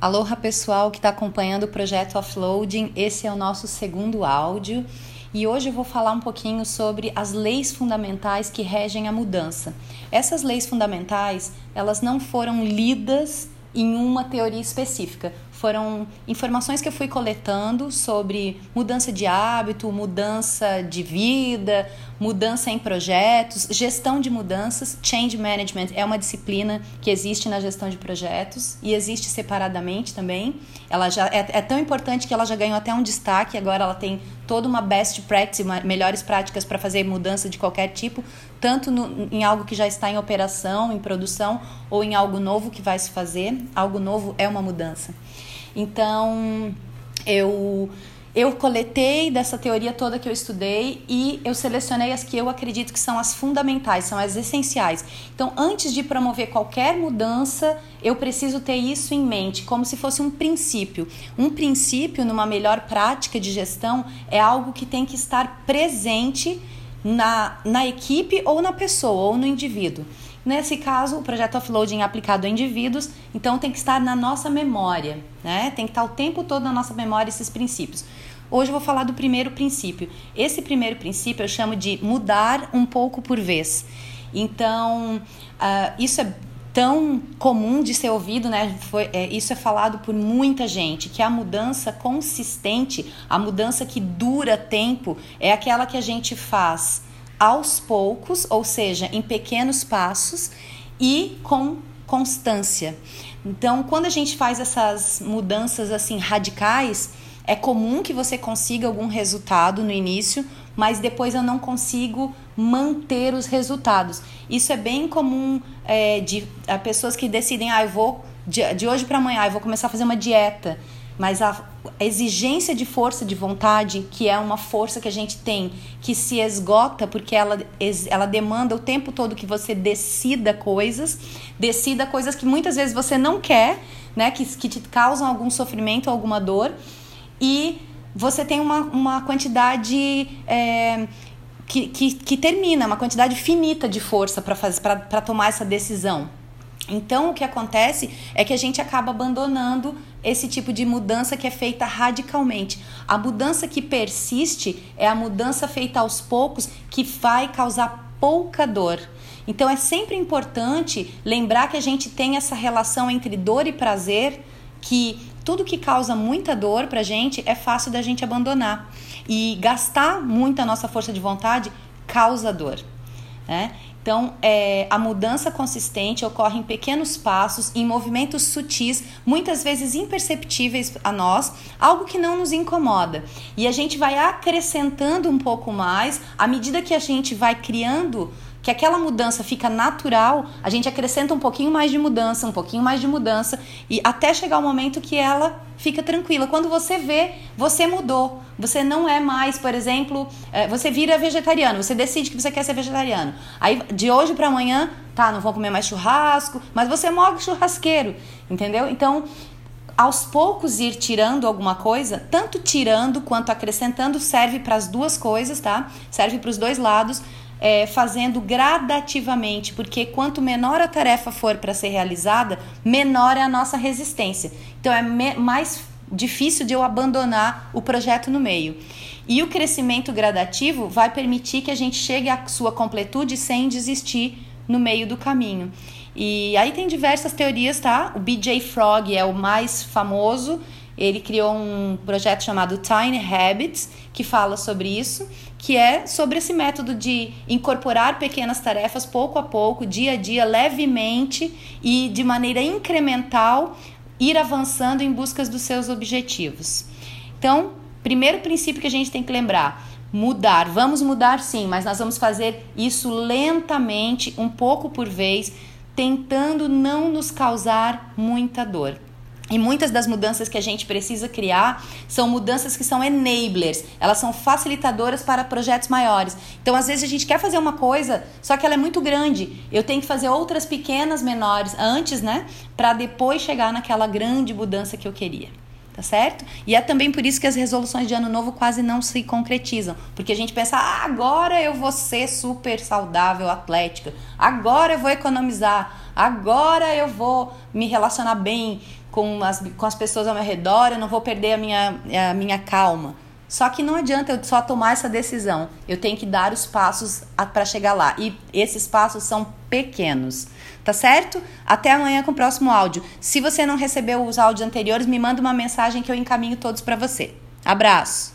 Aloha pessoal que está acompanhando o projeto Offloading, esse é o nosso segundo áudio e hoje eu vou falar um pouquinho sobre as leis fundamentais que regem a mudança. Essas leis fundamentais, elas não foram lidas em uma teoria específica. Foram informações que eu fui coletando sobre mudança de hábito, mudança de vida, mudança em projetos, gestão de mudanças. Change Management é uma disciplina que existe na gestão de projetos e existe separadamente também. Ela já é, é tão importante que ela já ganhou até um destaque. Agora ela tem toda uma best practice, uma, melhores práticas para fazer mudança de qualquer tipo, tanto no, em algo que já está em operação, em produção, ou em algo novo que vai se fazer. Algo novo é uma mudança. Então, eu eu coletei dessa teoria toda que eu estudei e eu selecionei as que eu acredito que são as fundamentais, são as essenciais. Então, antes de promover qualquer mudança, eu preciso ter isso em mente, como se fosse um princípio. Um princípio, numa melhor prática de gestão, é algo que tem que estar presente na, na equipe ou na pessoa ou no indivíduo. Nesse caso, o projeto offloading é aplicado a indivíduos, então tem que estar na nossa memória, né? Tem que estar o tempo todo na nossa memória esses princípios. Hoje eu vou falar do primeiro princípio. Esse primeiro princípio eu chamo de mudar um pouco por vez. Então, uh, isso é tão comum de ser ouvido, né? Foi, é, isso é falado por muita gente, que a mudança consistente, a mudança que dura tempo, é aquela que a gente faz aos poucos, ou seja, em pequenos passos e com constância. Então, quando a gente faz essas mudanças assim radicais, é comum que você consiga algum resultado no início, mas depois eu não consigo manter os resultados. Isso é bem comum é, de a pessoas que decidem, ah, eu vou de, de hoje para amanhã, eu vou começar a fazer uma dieta mas a exigência de força de vontade, que é uma força que a gente tem, que se esgota porque ela, ela demanda o tempo todo que você decida coisas, decida coisas que muitas vezes você não quer, né, que, que te causam algum sofrimento, alguma dor, e você tem uma, uma quantidade. É, que, que, que termina, uma quantidade finita de força para tomar essa decisão. Então, o que acontece é que a gente acaba abandonando esse tipo de mudança que é feita radicalmente. A mudança que persiste é a mudança feita aos poucos que vai causar pouca dor. Então, é sempre importante lembrar que a gente tem essa relação entre dor e prazer, que tudo que causa muita dor pra gente é fácil da gente abandonar. E gastar muita nossa força de vontade causa dor. Né? Então, é, a mudança consistente ocorre em pequenos passos, em movimentos sutis, muitas vezes imperceptíveis a nós, algo que não nos incomoda. E a gente vai acrescentando um pouco mais à medida que a gente vai criando que aquela mudança fica natural, a gente acrescenta um pouquinho mais de mudança, um pouquinho mais de mudança, e até chegar o momento que ela fica tranquila. Quando você vê, você mudou. Você não é mais, por exemplo, é, você vira vegetariano, você decide que você quer ser vegetariano. Aí de hoje para amanhã, tá, não vou comer mais churrasco, mas você é mó churrasqueiro, entendeu? Então, aos poucos ir tirando alguma coisa, tanto tirando quanto acrescentando, serve para as duas coisas, tá? Serve para os dois lados é, fazendo gradativamente, porque quanto menor a tarefa for para ser realizada, menor é a nossa resistência. Então é mais difícil de eu abandonar o projeto no meio. E o crescimento gradativo vai permitir que a gente chegue à sua completude sem desistir no meio do caminho. E aí tem diversas teorias, tá? O BJ Frog é o mais famoso ele criou um projeto chamado Tiny Habits, que fala sobre isso, que é sobre esse método de incorporar pequenas tarefas pouco a pouco, dia a dia, levemente e de maneira incremental, ir avançando em busca dos seus objetivos. Então, primeiro princípio que a gente tem que lembrar: mudar. Vamos mudar sim, mas nós vamos fazer isso lentamente, um pouco por vez, tentando não nos causar muita dor. E muitas das mudanças que a gente precisa criar são mudanças que são enablers, elas são facilitadoras para projetos maiores. Então, às vezes, a gente quer fazer uma coisa, só que ela é muito grande. Eu tenho que fazer outras pequenas, menores antes, né? Para depois chegar naquela grande mudança que eu queria. Tá certo? E é também por isso que as resoluções de ano novo quase não se concretizam, porque a gente pensa, ah, agora eu vou ser super saudável, atlética, agora eu vou economizar, agora eu vou me relacionar bem com as, com as pessoas ao meu redor, eu não vou perder a minha, a minha calma. Só que não adianta eu só tomar essa decisão. Eu tenho que dar os passos para chegar lá. E esses passos são pequenos. Tá certo? Até amanhã com o próximo áudio. Se você não recebeu os áudios anteriores, me manda uma mensagem que eu encaminho todos para você. Abraço.